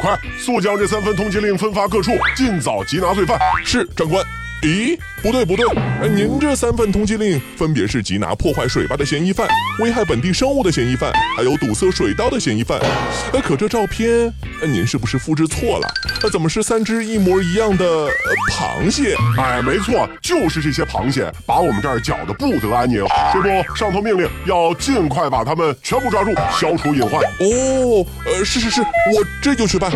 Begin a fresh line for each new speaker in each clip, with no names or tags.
快速将这三份通缉令分发各处，尽早缉拿罪犯。
是，长官。咦，不对不对，您这三份通缉令分别是缉拿破坏水坝的嫌疑犯、危害本地生物的嫌疑犯，还有堵塞水道的嫌疑犯。呃，可这照片，您是不是复制错了？呃，怎么是三只一模一样的螃蟹？
哎，没错，就是这些螃蟹把我们这儿搅得不得安宁。这不，上头命令要尽快把他们全部抓住，消除隐患。
哦，呃，是是是，我这就去办。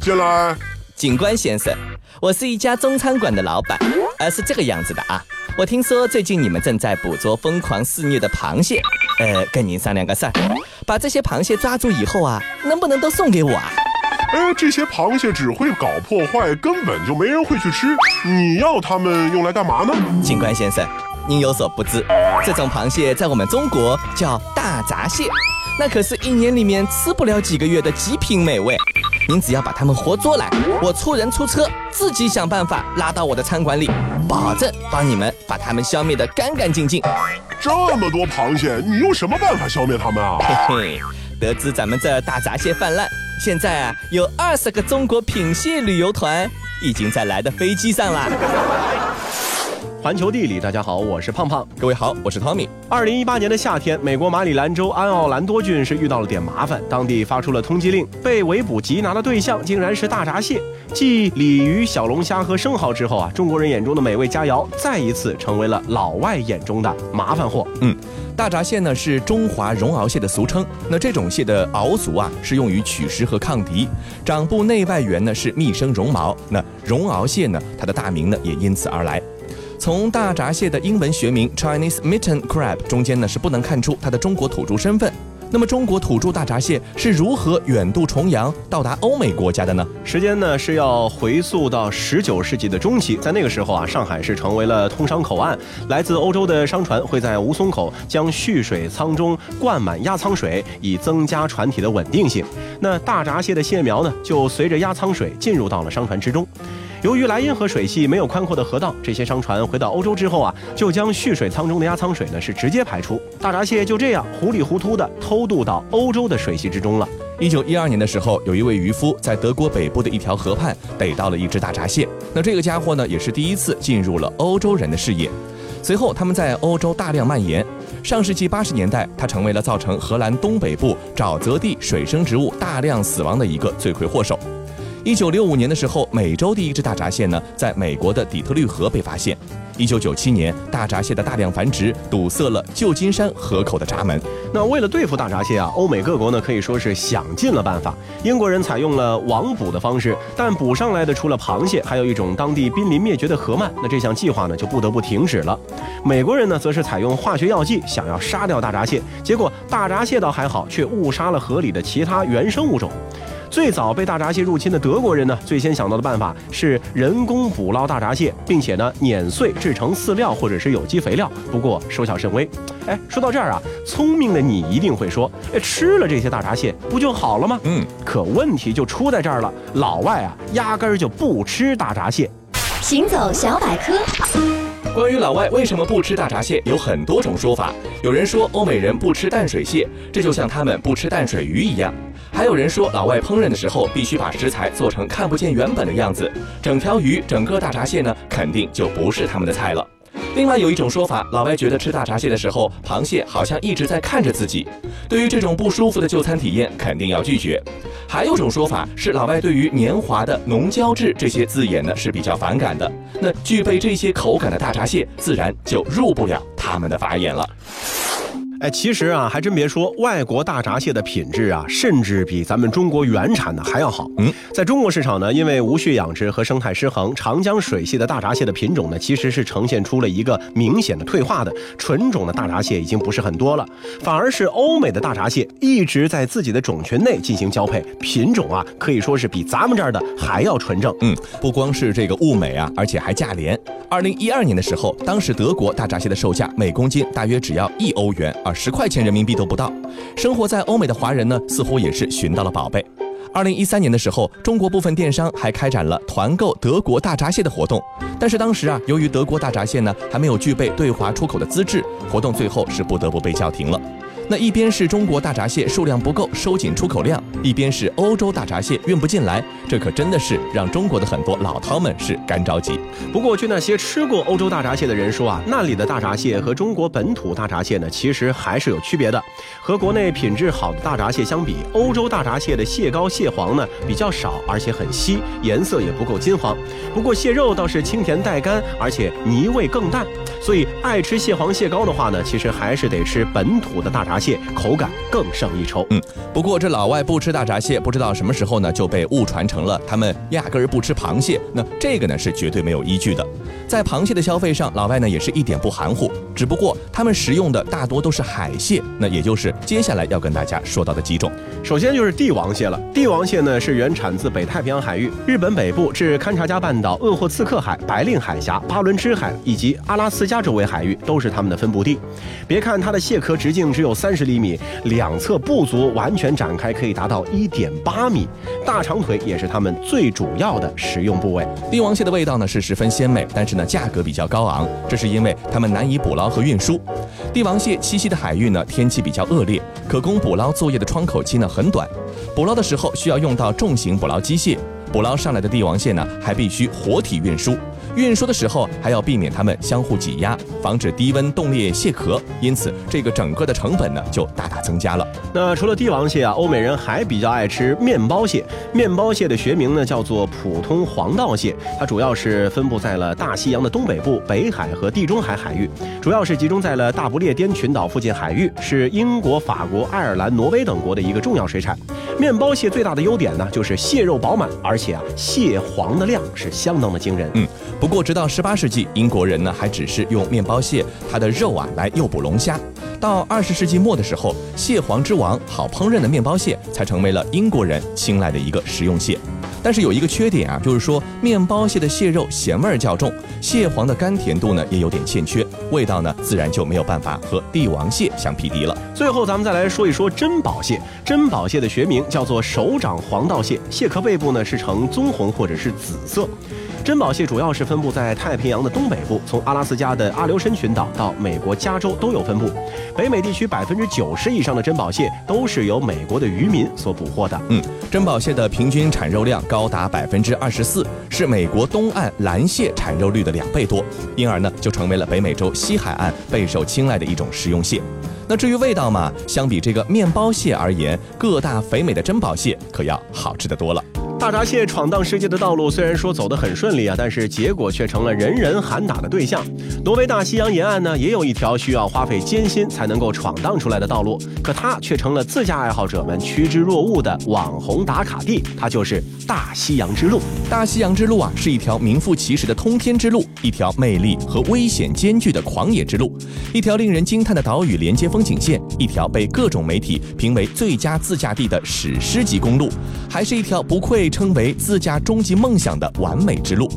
进来，
警官先生。我是一家中餐馆的老板，呃，是这个样子的啊。我听说最近你们正在捕捉疯狂肆虐的螃蟹，呃，跟您商量个事儿，把这些螃蟹抓住以后啊，能不能都送给我啊？
哎，这些螃蟹只会搞破坏，根本就没人会去吃。你要它们用来干嘛呢？
警官先生，您有所不知，这种螃蟹在我们中国叫大闸蟹，那可是一年里面吃不了几个月的极品美味。您只要把他们活捉来，我出人出车，自己想办法拉到我的餐馆里，保证帮你们把他们消灭得干干净净。
这么多螃蟹，你用什么办法消灭他们啊？
嘿嘿，得知咱们这大闸蟹泛滥，现在啊，有二十个中国品蟹旅游团已经在来的飞机上了。
环球地理，大家好，我是胖胖。
各位好，我是汤米。
二零一八年的夏天，美国马里兰州安奥兰多郡是遇到了点麻烦，当地发出了通缉令，被围捕缉拿的对象竟然是大闸蟹。继鲤鱼、小龙虾和生蚝之后啊，中国人眼中的美味佳肴再一次成为了老外眼中的麻烦货。
嗯，大闸蟹呢是中华绒螯蟹的俗称。那这种蟹的螯足啊是用于取食和抗敌，掌部内外缘呢是密生绒毛。那绒螯蟹呢，它的大名呢也因此而来。从大闸蟹的英文学名 Chinese Mitten Crab 中间呢，是不能看出它的中国土著身份。那么，中国土著大闸蟹是如何远渡重洋到达欧美国家的呢？
时间呢是要回溯到十九世纪的中期，在那个时候啊，上海是成为了通商口岸，来自欧洲的商船会在吴淞口将蓄水舱中灌满压舱水，以增加船体的稳定性。那大闸蟹的蟹苗呢，就随着压舱水进入到了商船之中。由于莱茵河水系没有宽阔的河道，这些商船回到欧洲之后啊，就将蓄水舱中的压舱水呢是直接排出，大闸蟹就这样糊里糊涂的偷渡到欧洲的水系之中了。
一九一二年的时候，有一位渔夫在德国北部的一条河畔逮到了一只大闸蟹，那这个家伙呢也是第一次进入了欧洲人的视野。随后他们在欧洲大量蔓延，上世纪八十年代，它成为了造成荷兰东北部沼泽地水生植物大量死亡的一个罪魁祸首。一九六五年的时候，美洲第一只大闸蟹呢，在美国的底特律河被发现。一九九七年，大闸蟹的大量繁殖堵塞了旧金山河口的闸门。
那为了对付大闸蟹啊，欧美各国呢可以说是想尽了办法。英国人采用了网捕的方式，但捕上来的除了螃蟹，还有一种当地濒临灭绝的河鳗。那这项计划呢就不得不停止了。美国人呢则是采用化学药剂，想要杀掉大闸蟹，结果大闸蟹倒还好，却误杀了河里的其他原生物种。最早被大闸蟹入侵的德国人呢，最先想到的办法是人工捕捞大闸蟹，并且呢碾碎制成饲料或者是有机肥料。不过收效甚微。哎，说到这儿啊，聪明的你一定会说，哎，吃了这些大闸蟹不就好了吗？
嗯，
可问题就出在这儿了，老外啊压根儿就不吃大闸蟹。
行走小百科，
关于老外为什么不吃大闸蟹，有很多种说法。有人说欧美人不吃淡水蟹，这就像他们不吃淡水鱼一样。还有人说，老外烹饪的时候必须把食材做成看不见原本的样子，整条鱼、整个大闸蟹呢，肯定就不是他们的菜了。另外有一种说法，老外觉得吃大闸蟹的时候，螃蟹好像一直在看着自己。对于这种不舒服的就餐体验，肯定要拒绝。还有种说法是，老外对于年华的浓胶质这些字眼呢是比较反感的。那具备这些口感的大闸蟹，自然就入不了他们的法眼了。
哎，其实啊，还真别说，外国大闸蟹的品质啊，甚至比咱们中国原产的还要好。
嗯，
在中国市场呢，因为无序养殖和生态失衡，长江水系的大闸蟹的品种呢，其实是呈现出了一个明显的退化的，纯种的大闸蟹已经不是很多了，反而是欧美的大闸蟹一直在自己的种群内进行交配，品种啊，可以说是比咱们这儿的还要纯正。
嗯，不光是这个物美啊，而且还价廉。二零一二年的时候，当时德国大闸蟹的售价每公斤大约只要一欧元而十块钱人民币都不到。生活在欧美的华人呢，似乎也是寻到了宝贝。二零一三年的时候，中国部分电商还开展了团购德国大闸蟹的活动，但是当时啊，由于德国大闸蟹呢还没有具备对华出口的资质，活动最后是不得不被叫停了。那一边是中国大闸蟹数量不够，收紧出口量，一边是欧洲大闸蟹运不进来，这可真的是让中国的很多老饕们是干着急。
不过，据那些吃过欧洲大闸蟹的人说啊，那里的大闸蟹和中国本土大闸蟹呢，其实还是有区别的。和国内品质好的大闸蟹相比，欧洲大闸蟹的蟹膏、蟹黄呢比较少，而且很稀，颜色也不够金黄。不过蟹肉倒是清甜带干，而且泥味更淡。所以爱吃蟹黄、蟹膏的话呢，其实还是得吃本土的大闸蟹，口感更胜一筹。
嗯，不过这老外不吃大闸蟹，不知道什么时候呢就被误传成了他们压根儿不吃螃蟹。那这个呢是绝对没有依据的。在螃蟹的消费上，老外呢也是一点不含糊，只不过他们食用的大多都是海蟹，那也就是接下来要跟大家说到的几种。
首先就是帝王蟹了，帝王蟹呢是原产自北太平洋海域，日本北部至勘察加半岛、鄂霍次克海、白令海峡、巴伦支海以及阿拉斯加周围海域都是它们的分布地。别看它的蟹壳直径只有三十厘米，两侧部足完全展开可以达到一点八米，大长腿也是它们最主要的食用部位。
帝王蟹的味道呢是十分鲜美，但是呢价格比较高昂，这是因为它们难以捕捞和运输。帝王蟹栖息的海域呢天气比较恶劣，可供捕捞作业的窗口期呢很短，捕捞的时候需要用到重型捕捞机械，捕捞上来的帝王蟹呢还必须活体运输。运输的时候还要避免它们相互挤压，防止低温冻裂蟹壳，因此这个整个的成本呢就大大增加了。
那除了帝王蟹啊，欧美人还比较爱吃面包蟹。面包蟹的学名呢叫做普通黄道蟹，它主要是分布在了大西洋的东北部、北海和地中海海域，主要是集中在了大不列颠群岛附近海域，是英国、法国、爱尔兰、挪威等国的一个重要水产。面包蟹最大的优点呢就是蟹肉饱满，而且啊蟹黄的量是相当的惊人。
嗯。不过，直到十八世纪，英国人呢还只是用面包蟹它的肉啊来诱捕龙虾。到二十世纪末的时候，蟹黄之王、好烹饪的面包蟹才成为了英国人青睐的一个食用蟹。但是有一个缺点啊，就是说面包蟹的蟹肉咸味儿较重，蟹黄的甘甜度呢也有点欠缺，味道呢自然就没有办法和帝王蟹相匹敌了。
最后，咱们再来说一说珍宝蟹。珍宝蟹的学名叫做手掌黄道蟹，蟹壳背部呢是呈棕红或者是紫色。珍宝蟹主要是分布在太平洋的东北部，从阿拉斯加的阿留申群岛到美国加州都有分布。北美地区百分之九十以上的珍宝蟹都是由美国的渔民所捕获的。
嗯，珍宝蟹的平均产肉量高达百分之二十四，是美国东岸蓝蟹产肉率的两倍多，因而呢就成为了北美洲西海岸备受青睐的一种食用蟹。那至于味道嘛，相比这个面包蟹而言，个大肥美的珍宝蟹可要好吃的多了。
大闸蟹闯荡世界的道路虽然说走得很顺利啊，但是结果却成了人人喊打的对象。挪威大西洋沿岸呢，也有一条需要花费艰辛才能够闯荡出来的道路，可它却成了自驾爱好者们趋之若鹜的网红打卡地，它就是大西洋之路。
大西洋之路啊，是一条名副其实的通天之路，一条魅力和危险兼具的狂野之路，一条令人惊叹的岛屿连接风景线，一条被各种媒体评为最佳自驾地的史诗级公路，还是一条不愧。称为自驾终极梦想的完美之路。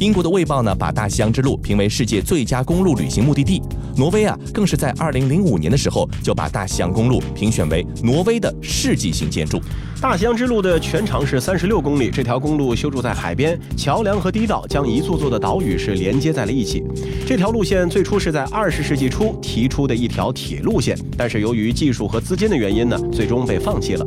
英国的《卫报》呢，把大西洋之路评为世界最佳公路旅行目的地。挪威啊，更是在二零零五年的时候就把大西洋公路评选为挪威的世纪性建筑。
大西洋之路的全长是三十六公里，这条公路修筑在海边，桥梁和堤道将一座座的岛屿是连接在了一起。这条路线最初是在二十世纪初提出的一条铁路线，但是由于技术和资金的原因呢，最终被放弃了。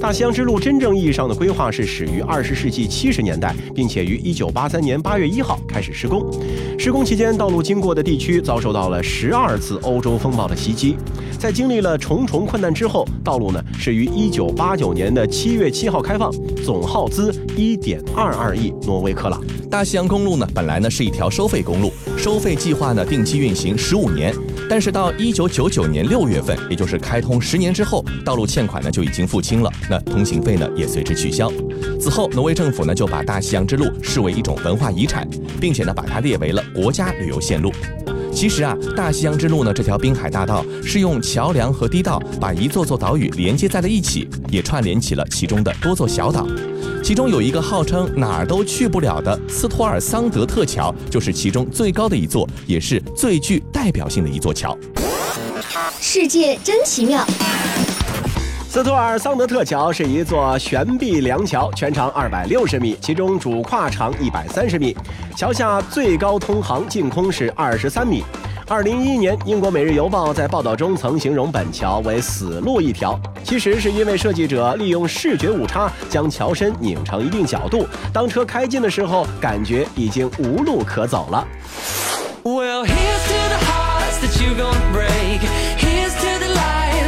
大西洋之路真正意义上的规划是始于二十世纪七十年代，并且于一九八三年八月一号开始施工。施工期间，道路经过的地区遭受到了十二次欧洲风暴的袭击。在经历了重重困难之后，道路呢是于一九八九年的七月七号开放，总耗资一点二二亿挪威克朗。
大西洋公路呢，本来呢是一条收费公路，收费计划呢定期运行十五年，但是到一九九九年六月份，也就是开通十年之后，道路欠款呢就已经付清了，那通行费呢也随之取消。此后，挪威政府呢就把大西洋之路视为一种文化遗产，并且呢把它列为了国家旅游线路。其实啊，大西洋之路呢这条滨海大道是用桥梁和堤道把一座座岛屿连接在了一起，也串联起了其中的多座小岛。其中有一个号称哪儿都去不了的斯托尔桑德特桥，就是其中最高的一座，也是最具代表性的一座桥。
世界真奇妙。
斯托尔桑德特桥是一座悬臂梁桥，全长二百六十米，其中主跨长一百三十米，桥下最高通航净空是二十三米。二零一一年，英国《每日邮报》在报道中曾形容本桥为“死路一条”，其实是因为设计者利用视觉误差将桥身拧成一定角度，当车开进的时候，感觉已经无路可走了。
Well, here's to the hearts that you gonna break.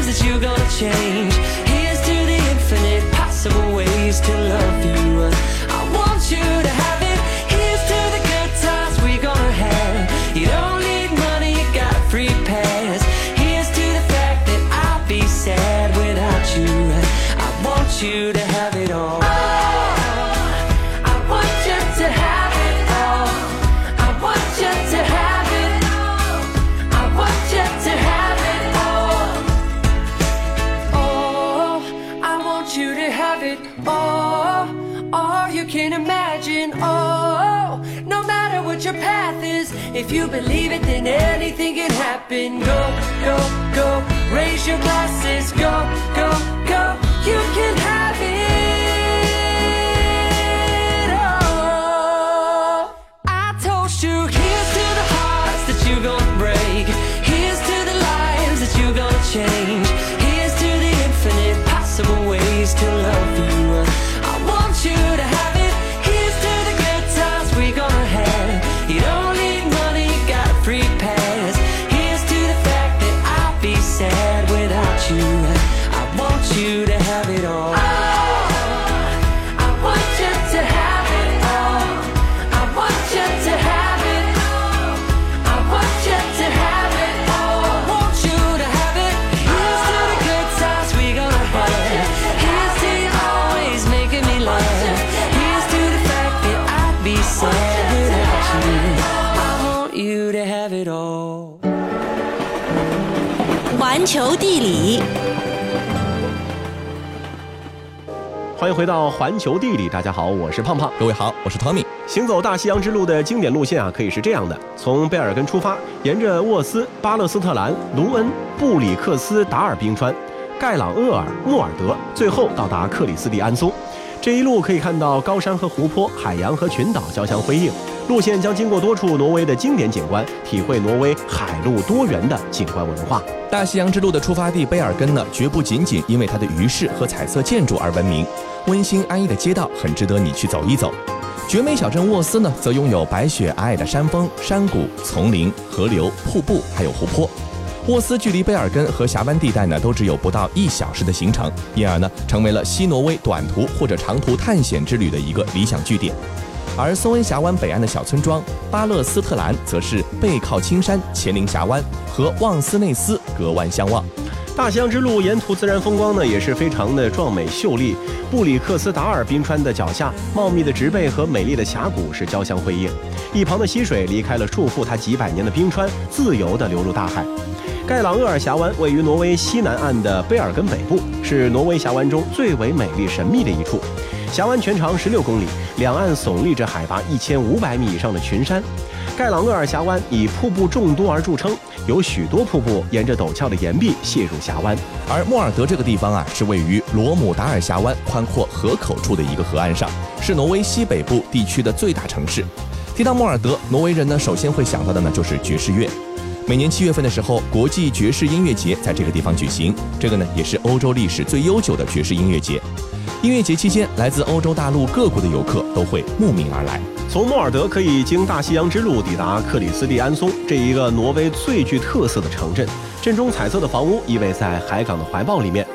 That you're gonna change. Here's to the infinite possible ways to love you. I want you to have it. Here's to the good times we're gonna have. You don't need money, you got a free pass. Here's to the fact that I'll be sad without you. I want you to if you believe it, then anything can happen. Go, go, go. Raise your glasses. Go, go, go. You can have
环球地理，
欢迎回到环球地理，大家好，我是胖胖。
各位好，我是 Tommy。
行走大西洋之路的经典路线啊，可以是这样的：从贝尔根出发，沿着沃斯、巴勒斯特兰、卢恩、布里克斯达尔冰川、盖朗厄尔、莫尔德，最后到达克里斯蒂安松。这一路可以看到高山和湖泊、海洋和群岛交相辉映。路线将经过多处挪威的经典景观，体会挪威海陆多元的景观文化。
大西洋之路的出发地贝尔根呢，绝不仅仅因为它的鱼市和彩色建筑而闻名，温馨安逸的街道很值得你去走一走。绝美小镇沃斯呢，则拥有白雪皑皑的山峰、山谷、丛林、河流、瀑布，还有湖泊。沃斯距离贝尔根和峡湾地带呢，都只有不到一小时的行程，因而呢，成为了西挪威短途或者长途探险之旅的一个理想据点。而松恩峡湾北岸的小村庄巴勒斯特兰，则是背靠青山，前临峡湾，和旺斯内斯隔湾相望。
大西洋之路沿途自然风光呢也是非常的壮美秀丽。布里克斯达尔冰川的脚下，茂密的植被和美丽的峡谷是交相辉映。一旁的溪水离开了束缚它几百年的冰川，自由地流入大海。盖朗厄尔峡湾位于挪威西南岸的贝尔根北部，是挪威峡湾中最为美丽神秘的一处。峡湾全长十六公里，两岸耸立着海拔一千五百米以上的群山。盖朗厄尔峡湾以瀑布众多而著称，有许多瀑布沿着陡峭的岩壁泻入峡湾。
而莫尔德这个地方啊，是位于罗姆达尔峡湾宽阔河口处的一个河岸上，是挪威西北部地区的最大城市。提到莫尔德，挪威人呢首先会想到的呢就是爵士乐。每年七月份的时候，国际爵士音乐节在这个地方举行，这个呢也是欧洲历史最悠久的爵士音乐节。音乐节期间，来自欧洲大陆各国的游客都会慕名而来。
从莫尔德可以经大西洋之路抵达克里斯蒂安松这一个挪威最具特色的城镇。镇中彩色的房屋依偎在海港的怀抱里面。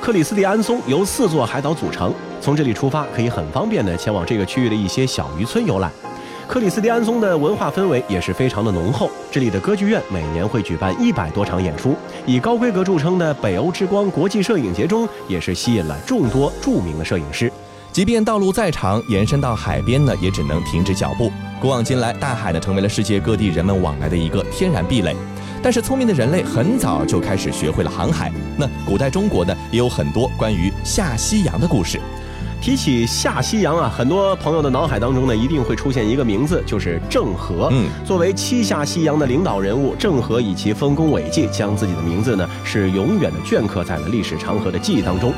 克里斯蒂安松由四座海岛组成，从这里出发可以很方便的前往这个区域的一些小渔村游览。克里斯蒂安松的文化氛围也是非常的浓厚，这里的歌剧院每年会举办一百多场演出，以高规格著称的北欧之光国际摄影节中也是吸引了众多著名的摄影师。
即便道路再长，延伸到海边呢，也只能停止脚步。古往今来，大海呢成为了世界各地人们往来的一个天然壁垒。但是聪明的人类很早就开始学会了航海。那古代中国呢，也有很多关于下西洋的故事。
提起下西洋啊，很多朋友的脑海当中呢，一定会出现一个名字，就是郑和。
嗯，
作为七下西洋的领导人物，郑和以其丰功伟绩，将自己的名字呢是永远的镌刻在了历史长河的记忆当中。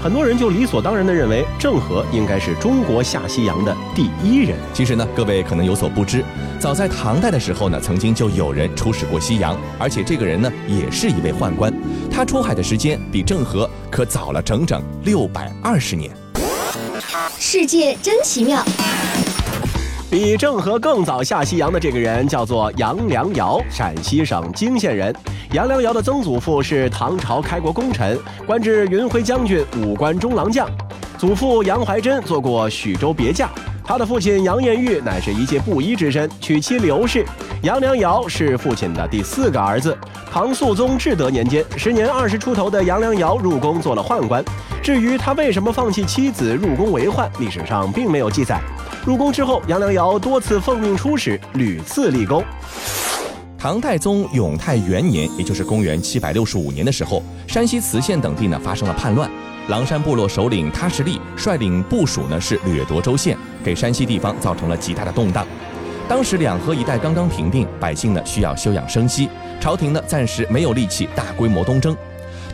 很多人就理所当然地认为郑和应该是中国下西洋的第一人。
其实呢，各位可能有所不知，早在唐代的时候呢，曾经就有人出使过西洋，而且这个人呢，也是一位宦官。他出海的时间比郑和可早了整整六百二十年。
世界真奇妙。
比郑和更早下西洋的这个人叫做杨良尧，陕西省泾县人。杨良尧的曾祖父是唐朝开国功臣，官至云辉将军、武官中郎将。祖父杨怀真做过许州别驾。他的父亲杨延玉乃是一介布衣之身，娶妻刘氏。杨良瑶是父亲的第四个儿子。唐肃宗至德年间，时年二十出头的杨良瑶入宫做了宦官。至于他为什么放弃妻子入宫为宦，历史上并没有记载。入宫之后，杨良瑶多次奉命出使，屡次立功。
唐太宗永泰元年，也就是公元七百六十五年的时候，山西磁县等地呢发生了叛乱，狼山部落首领他什利率领部属呢是掠夺州县，给山西地方造成了极大的动荡。当时两河一带刚刚平定，百姓呢需要休养生息，朝廷呢暂时没有力气大规模东征。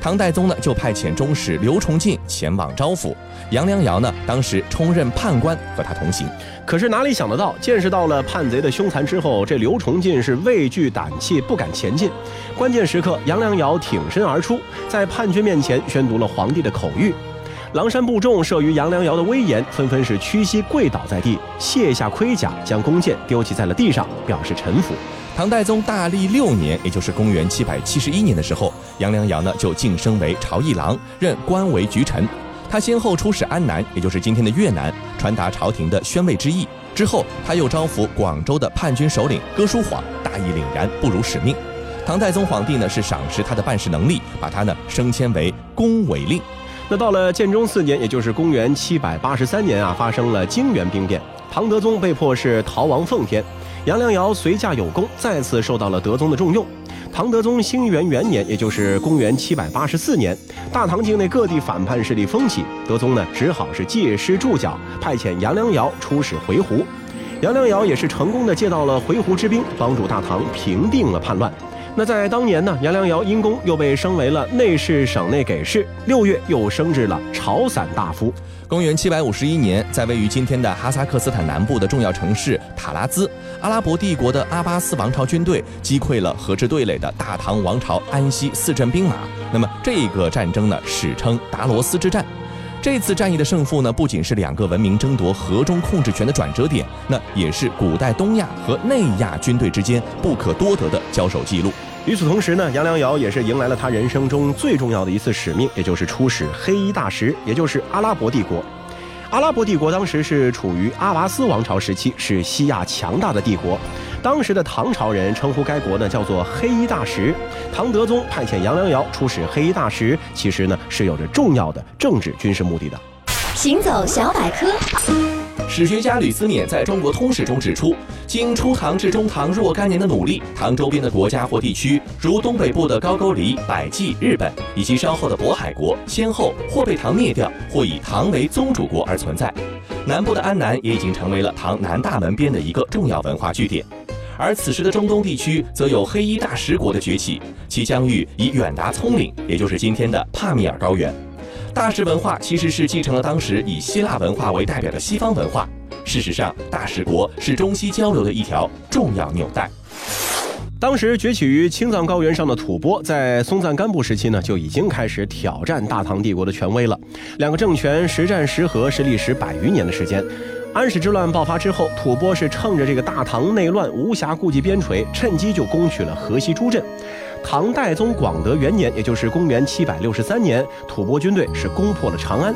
唐太宗呢就派遣中使刘崇进前往招抚杨良瑶呢，当时充任判官，和他同行。
可是哪里想得到，见识到了叛贼的凶残之后，这刘崇进是畏惧胆怯，不敢前进。关键时刻，杨良瑶挺身而出，在叛军面前宣读了皇帝的口谕。狼山部众慑于杨良瑶的威严，纷纷是屈膝跪倒在地，卸下盔甲，将弓箭丢弃在了地上，表示臣服。
唐太宗大历六年，也就是公元七百七十一年的时候，杨良瑶呢就晋升为朝议郎，任官为局臣。他先后出使安南，也就是今天的越南，传达朝廷的宣慰之意。之后，他又招抚广州的叛军首领哥舒晃，大义凛然，不辱使命。唐太宗皇帝呢是赏识他的办事能力，把他呢升迁为恭维令。
那到了建中四年，也就是公元七百八十三年啊，发生了泾原兵变，唐德宗被迫是逃亡奉天，杨良瑶随驾有功，再次受到了德宗的重用。唐德宗兴元元年，也就是公元七百八十四年，大唐境内各地反叛势力风起，德宗呢只好是借尸助脚，派遣杨良瑶出使回鹘。杨良瑶也是成功的借到了回鹘之兵，帮助大唐平定了叛乱。那在当年呢，杨良瑶因功又被升为了内侍省内给事，六月又升至了朝散大夫。
公元七百五十一年，在位于今天的哈萨克斯坦南部的重要城市塔拉兹，阿拉伯帝国的阿巴斯王朝军队击溃了和之对垒的大唐王朝安西四镇兵马。那么这个战争呢，史称达罗斯之战。这次战役的胜负呢，不仅是两个文明争夺河中控制权的转折点，那也是古代东亚和内亚军队之间不可多得的交手记录。
与此同时呢，杨良瑶也是迎来了他人生中最重要的一次使命，也就是出使黑衣大食，也就是阿拉伯帝国。阿拉伯帝国当时是处于阿拔斯王朝时期，是西亚强大的帝国。当时的唐朝人称呼该国呢叫做黑衣大食。唐德宗派遣杨良瑶出使黑衣大食，其实呢是有着重要的政治军事目的的。
行走小百科。
史学家吕思勉在中国通史中指出，经初唐至中唐若干年的努力，唐周边的国家或地区，如东北部的高句丽、百济、日本，以及稍后的渤海国，先后或被唐灭掉，或以唐为宗主国而存在。南部的安南也已经成为了唐南大门边的一个重要文化据点。而此时的中东地区，则有黑衣大食国的崛起，其疆域已远达葱岭，也就是今天的帕米尔高原。大食文化其实是继承了当时以希腊文化为代表的西方文化。事实上，大食国是中西交流的一条重要纽带。
当时崛起于青藏高原上的吐蕃，在松赞干布时期呢，就已经开始挑战大唐帝国的权威了。两个政权时战时和，是历时百余年的时间。安史之乱爆发之后，吐蕃是趁着这个大唐内乱，无暇顾及边陲，趁机就攻取了河西诸镇。唐代宗广德元年，也就是公元七百六十三年，吐蕃军队是攻破了长安。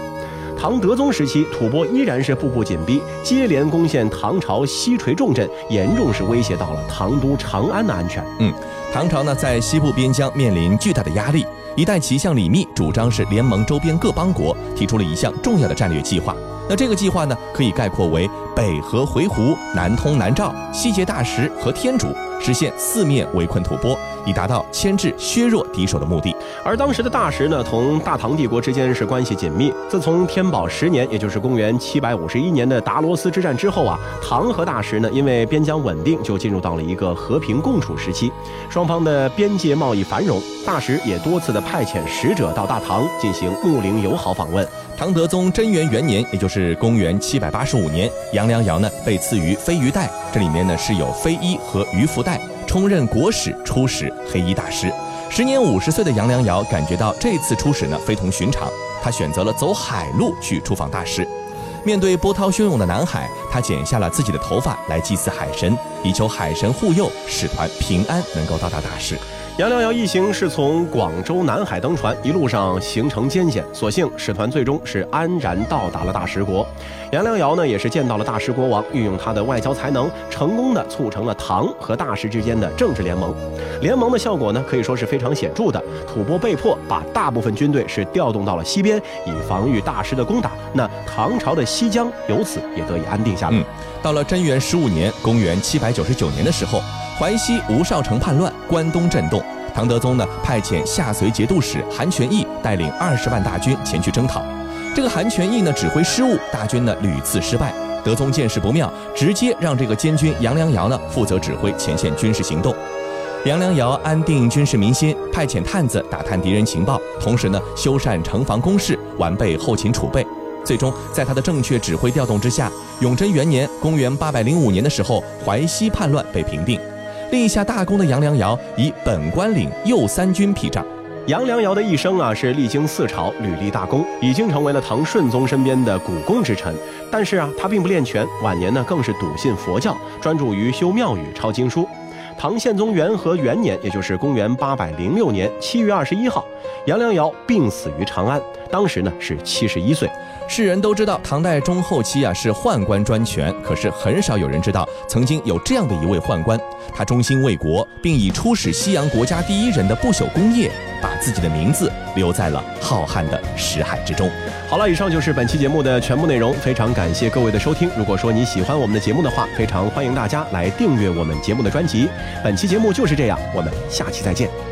唐德宗时期，吐蕃依然是步步紧逼，接连攻陷唐朝西陲重镇，严重是威胁到了唐都长安的安全。
嗯，唐朝呢在西部边疆面临巨大的压力，一代奇相李密主张是联盟周边各邦国，提出了一项重要的战略计划。那这个计划呢，可以概括为北和回鹘，南通南诏，西结大食和天竺。实现四面围困吐蕃，以达到牵制削弱敌手的目的。
而当时的大石呢，同大唐帝国之间是关系紧密。自从天宝十年，也就是公元七百五十一年的达罗斯之战之后啊，唐和大石呢，因为边疆稳定，就进入到了一个和平共处时期，双方的边界贸易繁荣。大石也多次的派遣使者到大唐进行睦邻友好访问。
唐德宗贞元元年，也就是公元七百八十五年，杨良瑶呢被赐予飞鱼带，这里面呢是有飞衣和鱼服带，充任国史、出使、黑衣大师。时年五十岁的杨良瑶感觉到这次出使呢非同寻常，他选择了走海路去出访大师。面对波涛汹涌的南海，他剪下了自己的头发来祭祀海神，以求海神护佑，使团平安能够到达大师。
杨良瑶一行是从广州南海登船，一路上行程艰险，所幸使团最终是安然到达了大食国。杨良瑶呢，也是见到了大食国王，运用他的外交才能，成功的促成了唐和大食之间的政治联盟。联盟的效果呢，可以说是非常显著的。吐蕃被迫把大部分军队是调动到了西边，以防御大食的攻打。那唐朝的西疆由此也得以安定下来。
到了贞元十五年，公元七百九十九年的时候。淮西吴少成叛乱，关东震动。唐德宗呢派遣下随节度使韩全义带领二十万大军前去征讨。这个韩全义呢指挥失误，大军呢屡次失败。德宗见势不妙，直接让这个监军杨良瑶呢负责指挥前线军事行动。杨良瑶安定军事民心，派遣探子打探敌人情报，同时呢修缮城防工事，完备后勤储备。最终在他的正确指挥调动之下，永贞元年（公元805年）的时候，淮西叛乱被平定。立下大功的杨良瑶以本官领右三军披仗。
杨良瑶的一生啊，是历经四朝，屡立大功，已经成为了唐顺宗身边的股肱之臣。但是啊，他并不练拳，晚年呢更是笃信佛教，专注于修庙宇、抄经书。唐宪宗元和元年，也就是公元八百零六年七月二十一号，杨良瑶病死于长安，当时呢是七十一岁。
世人都知道唐代中后期啊是宦官专权，可是很少有人知道曾经有这样的一位宦官，他忠心为国，并以出使西洋国家第一人的不朽功业，把自己的名字留在了浩瀚的史海之中。
好了，以上就是本期节目的全部内容，非常感谢各位的收听。如果说你喜欢我们的节目的话，非常欢迎大家来订阅我们节目的专辑。本期节目就是这样，我们下期再见。